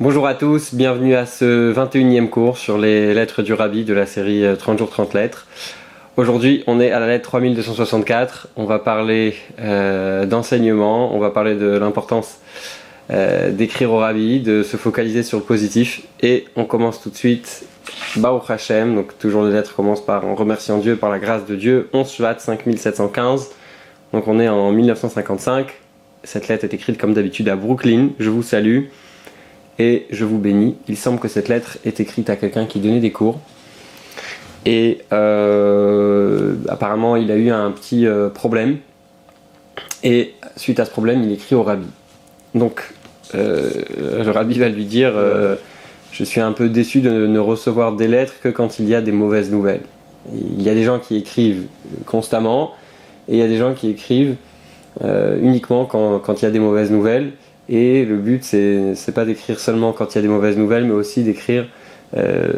Bonjour à tous, bienvenue à ce 21e cours sur les lettres du Rabbi de la série 30 jours 30 lettres. Aujourd'hui, on est à la lettre 3264. On va parler euh, d'enseignement, on va parler de l'importance euh, d'écrire au Rabbi, de se focaliser sur le positif. Et on commence tout de suite. Baruch Hashem, donc toujours les lettres commencent par en remerciant Dieu, par la grâce de Dieu. 11 Shvat 5715. Donc on est en 1955. Cette lettre est écrite comme d'habitude à Brooklyn. Je vous salue et je vous bénis. Il semble que cette lettre est écrite à quelqu'un qui donnait des cours. Et euh, apparemment, il a eu un petit euh, problème. Et suite à ce problème, il écrit au rabbi. Donc, euh, le rabbi va lui dire Je suis un peu déçu de ne recevoir des lettres que quand il y a des mauvaises nouvelles. Il y a des gens qui écrivent constamment, et il y a des gens qui écrivent uniquement quand, quand il y a des mauvaises nouvelles. Et le but, c'est pas d'écrire seulement quand il y a des mauvaises nouvelles, mais aussi d'écrire euh,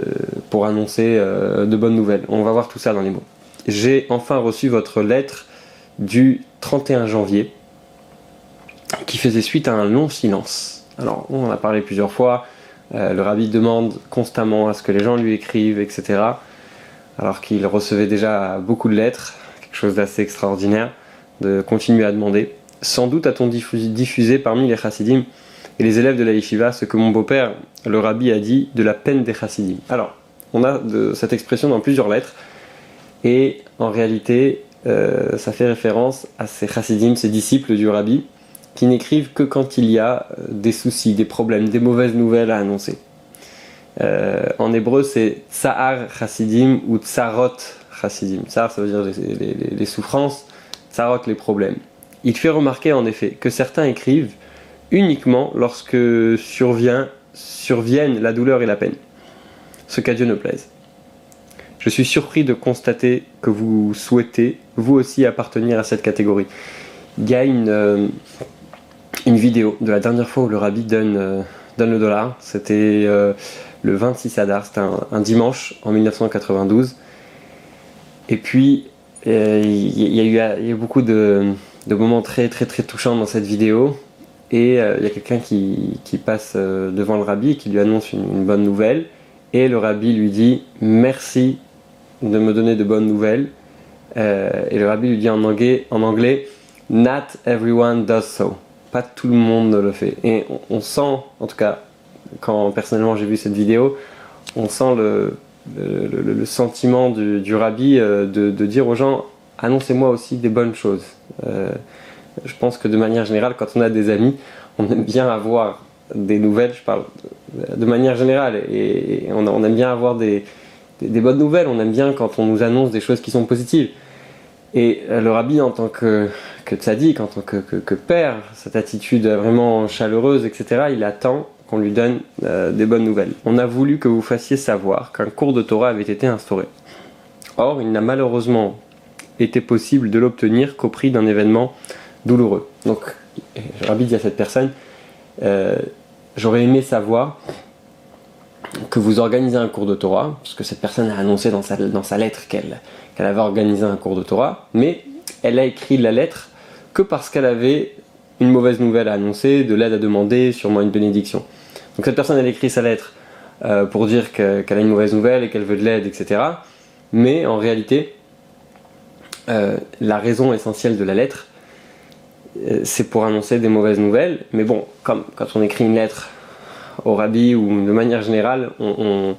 pour annoncer euh, de bonnes nouvelles. On va voir tout ça dans les mots. J'ai enfin reçu votre lettre du 31 janvier qui faisait suite à un long silence. Alors, on en a parlé plusieurs fois. Euh, le rabbi demande constamment à ce que les gens lui écrivent, etc. Alors qu'il recevait déjà beaucoup de lettres, quelque chose d'assez extraordinaire, de continuer à demander. Sans doute a-t-on diffusé parmi les chassidim et les élèves de la yeshiva ce que mon beau-père, le rabbi, a dit de la peine des chassidim. Alors, on a cette expression dans plusieurs lettres, et en réalité, euh, ça fait référence à ces chassidim, ces disciples du rabbi, qui n'écrivent que quand il y a euh, des soucis, des problèmes, des mauvaises nouvelles à annoncer. Euh, en hébreu, c'est tsahar chassidim ou tsarot chassidim. Tsahar, ça veut dire les, les souffrances, tsarot, les problèmes. Il fait remarquer en effet que certains écrivent uniquement lorsque survient, surviennent la douleur et la peine, ce qu'à Dieu ne plaise. Je suis surpris de constater que vous souhaitez, vous aussi, appartenir à cette catégorie. Il y a une, euh, une vidéo de la dernière fois où le rabbi donne, euh, donne le dollar. C'était euh, le 26 Adar, c'était un, dimanche en 1992. Et puis, il y, y, a eu beaucoup de, de moments très très très touchants dans cette vidéo. Et euh, il y a quelqu'un qui, passe euh, devant le rabbi et qui lui annonce une, bonne nouvelle. Et le rabbi lui dit Merci de me donner de bonnes nouvelles. Euh, et le rabbi lui dit en anglais, Not everyone does so. Pas tout le monde le fait. Et on, sent, en tout cas, quand personnellement j'ai vu cette vidéo, on sent le, le, sentiment du, rabbi de dire aux gens Annoncez-moi aussi des bonnes choses. Euh, je pense que de manière générale, quand on a des amis, on aime bien avoir des nouvelles, je parle de manière générale, et on, aime bien avoir des, bonnes nouvelles, on aime bien quand on nous annonce des choses qui sont positives. Et euh, le rabbi, en tant que, que tzaddik, en tant que, père, cette attitude vraiment chaleureuse, etc., il attend qu'on lui donne euh, des bonnes nouvelles. On a voulu que vous fassiez savoir qu'un cours de Torah avait été instauré. Or, il n'a malheureusement était possible de l'obtenir qu'au prix d'un événement douloureux. Donc, Rabbi dit à cette personne, euh, j'aurais aimé savoir que vous organisez un cours de Torah, parce que cette personne a annoncé dans sa, lettre qu'elle qu'elle avait organisé un cours de Torah, mais elle a écrit la lettre que parce qu'elle avait une mauvaise nouvelle à annoncer, de l'aide à demander, sûrement une bénédiction. Donc cette personne, elle écrit sa lettre euh, pour dire qu'elle a une mauvaise nouvelle et qu'elle veut de l'aide, etc. Mais en réalité, euh, la raison essentielle de la lettre, euh, c'est pour annoncer des mauvaises nouvelles. Mais bon, comme quand on écrit une lettre au rabbi ou de manière générale, on,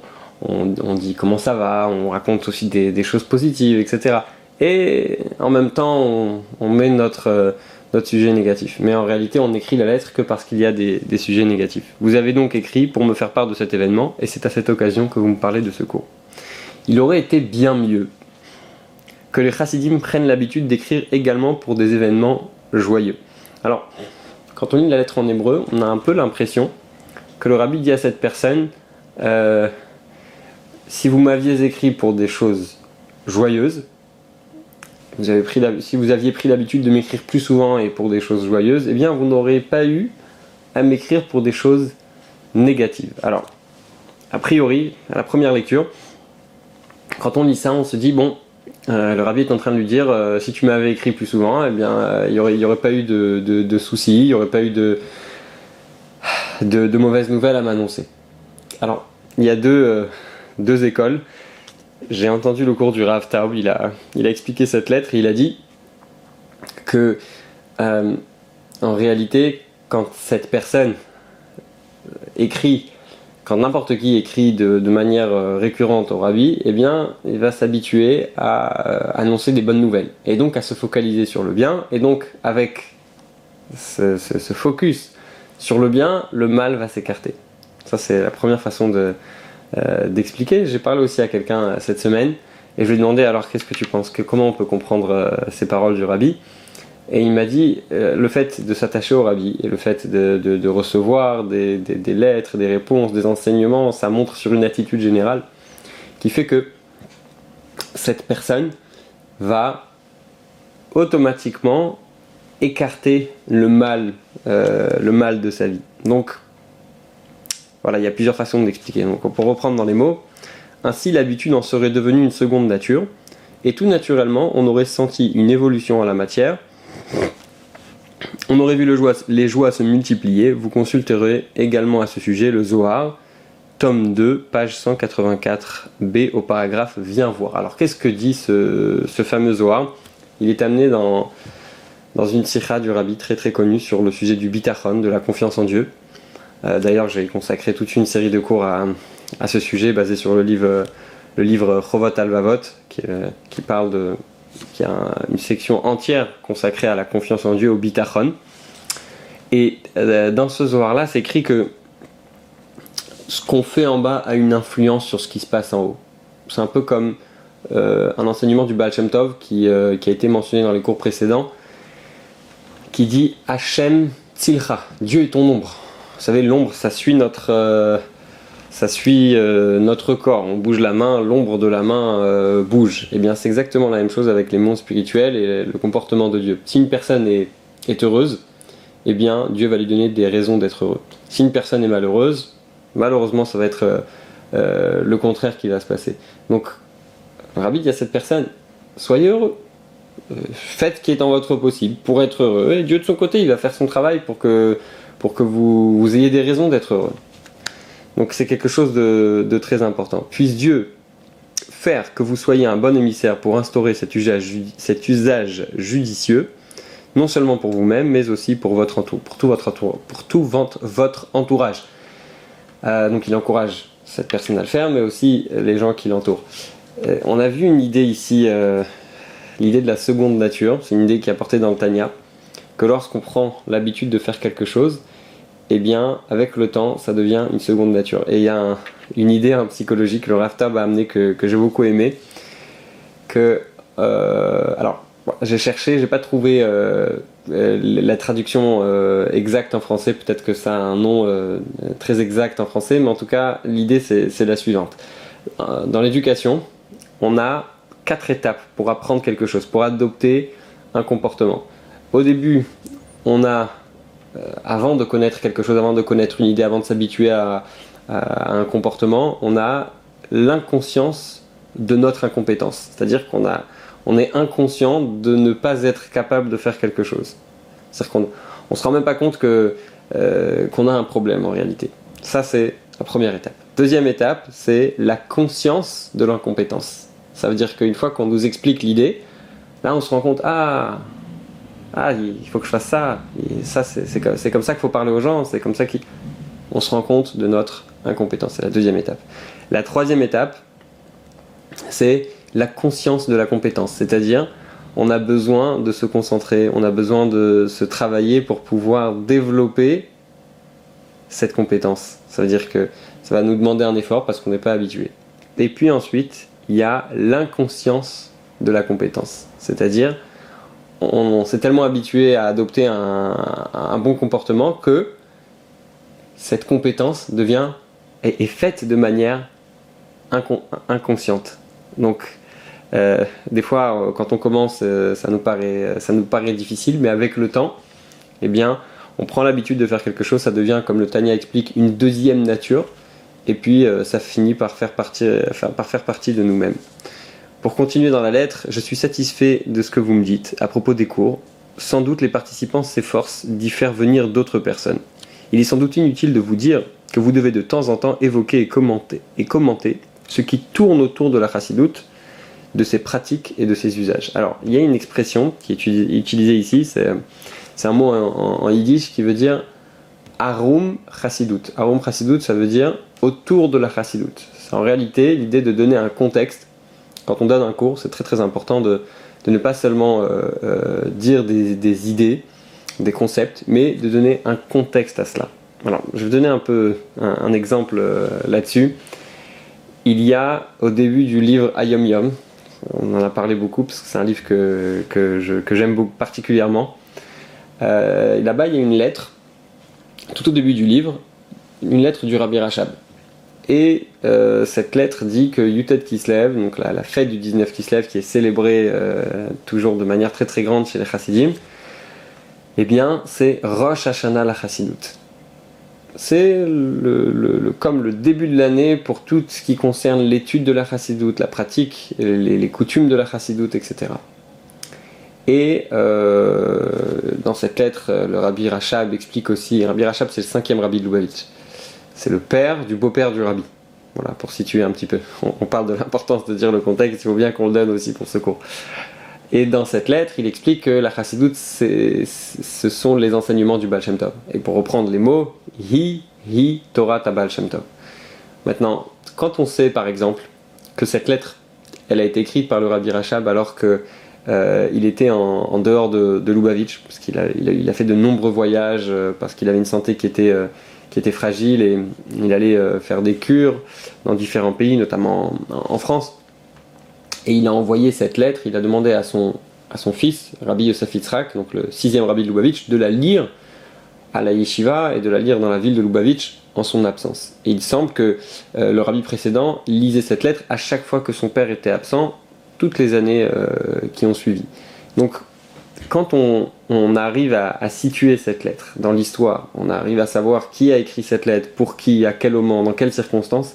dit comment ça va, on raconte aussi des, choses positives, etc. Et en même temps, on, met notre, euh, notre sujet négatif. Mais en réalité, on écrit la lettre que parce qu'il y a des, sujets négatifs. Vous avez donc écrit pour me faire part de cet événement, et c'est à cette occasion que vous me parlez de ce cours. Il aurait été bien mieux que les chassidim prennent l'habitude d'écrire également pour des événements joyeux. Alors, quand on lit la lettre en hébreu, on a un peu l'impression que le rabbi dit à cette personne euh, si vous m'aviez écrit pour des choses joyeuses, vous avez pris si vous aviez pris l'habitude de m'écrire plus souvent et pour des choses joyeuses, eh bien vous n'aurez pas eu à m'écrire pour des choses négatives. Alors, a priori, à la première lecture, quand on lit ça, on se dit bon, euh, le rabbi est en train de lui dire euh, si tu m'avais écrit plus souvent, eh bien, euh, il n'y aurait, pas eu de, soucis, il n'y aurait pas eu de, mauvaises nouvelles à m'annoncer. Alors, il y a deux, deux écoles. J'ai entendu le cours du Rav Taub, il a, il a expliqué cette lettre et il a dit que en réalité, quand cette personne écrit quand n'importe qui écrit de, manière euh, récurrente au rabbi, eh bien, il va s'habituer à euh, annoncer des bonnes nouvelles et donc à se focaliser sur le bien. Et donc, avec ce, focus sur le bien, le mal va s'écarter. Ça, c'est la première façon euh, d'expliquer. J'ai parlé aussi à quelqu'un cette semaine et je lui ai demandé alors qu'est-ce que tu penses, que, comment on peut comprendre ces paroles du rabbi? Et il m'a dit, euh, le fait de s'attacher au rabbi et le fait de, recevoir des, lettres, des réponses, des enseignements, ça montre sur une attitude générale qui fait que cette personne va automatiquement écarter le mal, euh, le mal de sa vie. Donc, voilà, il y a plusieurs façons d'expliquer. Donc, pour reprendre dans les mots, ainsi l'habitude en serait devenue une seconde nature, et tout naturellement, on aurait senti une évolution à la matière, on aurait vu les joies se multiplier. Vous consulterez également à ce sujet le Zohar, tome 2, page 184b au paragraphe Viens voir. Alors qu'est-ce que dit ce, fameux Zohar? Il est amené dans, une sikha du rabbi très très connue sur le sujet du bitachon, de la confiance en Dieu. Euh, d'ailleurs, j'ai consacré toute une série de cours à, ce sujet basé sur le livre, le livre Chovot Alvavot qui parle de, qui a une section entière consacrée à la confiance en Dieu, au bitachon. Et euh, dans ce Zohar-là, c'est écrit que ce qu'on fait en bas a une influence sur ce qui se passe en haut. C'est un peu comme euh, un enseignement du Baal Shem Tov qui, euh, qui, a été mentionné dans les cours précédents, qui dit Hachem Tzilcha, Dieu est ton ombre. Vous savez, l'ombre, ça suit notre ça suit euh, notre corps. On bouge la main, l'ombre de la main euh, bouge. Et eh bien, c'est exactement la même chose avec les mondes spirituels et le comportement de Dieu. Si une personne est, heureuse, eh bien, Dieu va lui donner des raisons d'être heureux. Si une personne est malheureuse, malheureusement, ça va être euh, le contraire qui va se passer. Donc, Rabbi dit à cette personne, soyez heureux. Faites ce qui est en votre possible pour être heureux. Et Dieu, de son côté, il va faire son travail pour que, pour que vous, vous ayez des raisons d'être heureux. Donc c'est quelque chose de, très important. Puisse Dieu faire que vous soyez un bon émissaire pour instaurer cet usage, judicieux, non seulement pour vous-même, mais aussi pour, votre pour tout, votre, pour tout votre entourage. Euh, donc il encourage cette personne à le faire, mais aussi les gens qui l'entourent. Euh, on a vu une idée ici, euh, l'idée de la seconde nature, c'est une idée qui est apportée dans le Tanya, que lorsqu'on prend l'habitude de faire quelque chose, eh bien, avec le temps, ça devient une seconde nature. Et il y a une idée en psychologique, le Raftab a amené que, j'ai beaucoup aimé, que, euh, alors, j'ai cherché, j'ai pas trouvé euh, euh, la traduction exacte en français, peut-être que ça a un nom très exact en français, mais en tout cas, l'idée c'est la suivante. Dans l'éducation, on a quatre étapes pour apprendre quelque chose, pour adopter un comportement. Au début, on a avant de connaître quelque chose, avant de connaître une idée, avant de s'habituer à, un comportement, on a l'inconscience de notre incompétence. C'est-à-dire qu'on a, on est inconscient de ne pas être capable de faire quelque chose. C'est-à-dire qu'on ne se rend même pas compte que, euh, qu'on a un problème en réalité. Ça, c'est la première étape. Deuxième étape, c'est la conscience de l'incompétence. Ça veut dire qu'une fois qu'on nous explique l'idée, là, on se rend compte, ah, ah, il faut que je fasse ça. Ça, c'est comme ça qu'il faut parler aux gens. C'est comme ça qu'on se rend compte de notre incompétence. C'est la deuxième étape. La troisième étape, c'est la conscience de la compétence. C'est-à-dire, on a besoin de se concentrer, on a besoin de se travailler pour pouvoir développer cette compétence. Ça veut dire que ça va nous demander un effort parce qu'on n'est pas habitué. Et puis ensuite, il y a l'inconscience de la compétence. C'est-à-dire, on, s'est tellement habitué à adopter un, bon comportement que cette compétence devient est, faite de manière inconsciente. Donc, euh, des fois, quand on commence, euh, ça nous paraît, ça nous paraît difficile, mais avec le temps, eh bien, on prend l'habitude de faire quelque chose, ça devient, comme le Tania explique, une deuxième nature, et puis euh, ça finit par faire partie, par faire partie de nous-mêmes. Pour continuer dans la lettre, je suis satisfait de ce que vous me dites à propos des cours. Sans doute les participants s'efforcent d'y faire venir d'autres personnes. il est sans doute inutile de vous dire que vous devez de temps en temps évoquer et commenter, et commenter ce qui tourne autour de la chassidoute, de ses pratiques et de ses usages. Alors, il y a une expression qui est utilisée ici, c'est un mot en, yiddish qui veut dire arum chassidoute. Arum chassidoute, ça veut dire autour de la chassidoute. C'est en réalité l'idée de donner un contexte. Quand on donne un cours, c'est très très important de, ne pas seulement euh, euh, dire des, idées, des concepts, mais de donner un contexte à cela. Alors, je vais donner un peu un, exemple euh, là-dessus. Il y a au début du livre Ayom Yom, on en a parlé beaucoup parce que c'est un livre que, j'aime particulièrement. Là-bas, il y a une lettre, tout au début du livre, une lettre du Rabbi Rachab. Et euh, cette lettre dit que Yutet Kislev, donc la, fête du 19 Kislev qui est célébrée euh, toujours de manière très très grande chez les Chassidim, eh bien c'est Rosh Hashanah la Chassidut c'est le, comme le début de l'année pour tout ce qui concerne l'étude de la chassidoute, la pratique, les, coutumes de la chassidoute, etc. Et euh, dans cette lettre, le rabbi Rachab explique aussi, rabbi Rachab c'est le cinquième rabbi de Lubavitch, c'est le père du beau-père du rabbi. Voilà, pour situer un petit peu. On, parle de l'importance de dire le contexte, il faut bien qu'on le donne aussi pour ce cours. Et dans cette lettre, il explique que la chassidoute, ce sont les enseignements du Baal Shem Tov. Et pour reprendre les mots, hi, hi, Torah ta Baal Shem Tov. Maintenant, quand on sait par exemple que cette lettre, elle a été écrite par le Rabbi Rachab alors que euh, il était en, dehors de, Lubavitch, parce qu'il a, il a, fait de nombreux voyages, euh, parce qu'il avait une santé qui était, euh, qui était fragile et il allait faire des cures dans différents pays, notamment en France. Et il a envoyé cette lettre, il a demandé à son, fils, Rabbi Yosef donc le sixième rabbi de Lubavitch, de la lire à la yeshiva et de la lire dans la ville de Lubavitch en son absence. Et il semble que euh, le rabbi précédent lisait cette lettre à chaque fois que son père était absent, toutes les années euh, qui ont suivi. Quand on, arrive à, à, situer cette lettre dans l'histoire, on arrive à savoir qui a écrit cette lettre, pour qui, à quel moment, dans quelles circonstances,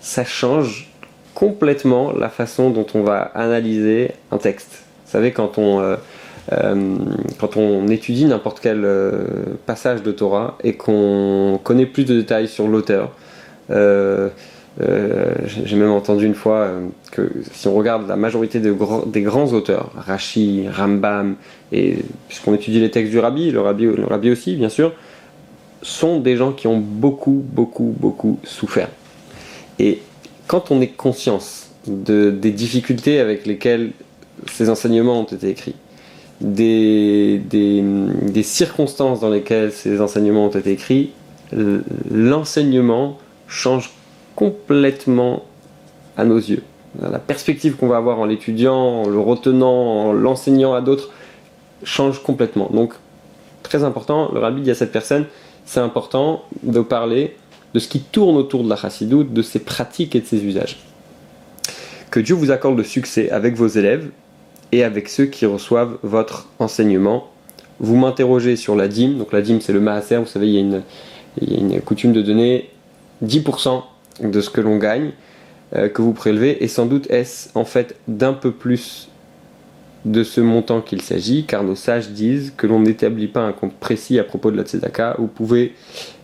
ça change complètement la façon dont on va analyser un texte. Vous savez, quand on, euh, euh, quand on étudie n'importe quel euh, passage de Torah et qu'on connaît plus de détails sur l'auteur, j'ai même entendu une fois que si on regarde la majorité des grands auteurs, Rashi, Rambam, et puisqu'on étudie les textes du rabbi, le rabbi, aussi bien sûr, sont des gens qui ont beaucoup, beaucoup, beaucoup souffert. Et quand on est conscience de, des difficultés avec lesquelles ces enseignements ont été écrits, des, des, circonstances dans lesquelles ces enseignements ont été écrits, l'enseignement change complètement à nos yeux. La perspective qu'on va avoir en l'étudiant, en le retenant, en l'enseignant à d'autres, change complètement. Donc, très important, le rabbi dit à cette personne, c'est important de parler de ce qui tourne autour de la chassidoute, de ses pratiques et de ses usages. Que Dieu vous accorde le succès avec vos élèves et avec ceux qui reçoivent votre enseignement. Vous m'interrogez sur la dîme, donc la dîme c'est le maaser, vous savez, il y, a une, il y a une coutume de donner 10% de ce que l'on gagne, euh, que vous prélevez, et sans doute est-ce en fait d'un peu plus de ce montant qu'il s'agit, car nos sages disent que l'on n'établit pas un compte précis à propos de la tzedaka. Vous pouvez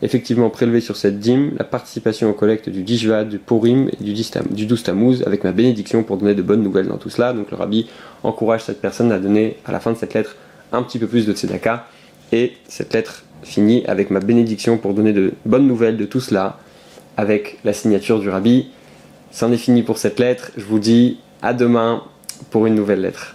effectivement prélever sur cette dîme la participation aux collectes du Dishvat, du Purim et du, du 12 Tammuz avec ma bénédiction pour donner de bonnes nouvelles dans tout cela. Donc le rabbi encourage cette personne à donner à la fin de cette lettre un petit peu plus de tzedaka. Et cette lettre finit avec ma bénédiction pour donner de bonnes nouvelles de tout cela avec la signature du rabbi. C'en est fini pour cette lettre. Je vous dis à demain pour une nouvelle lettre.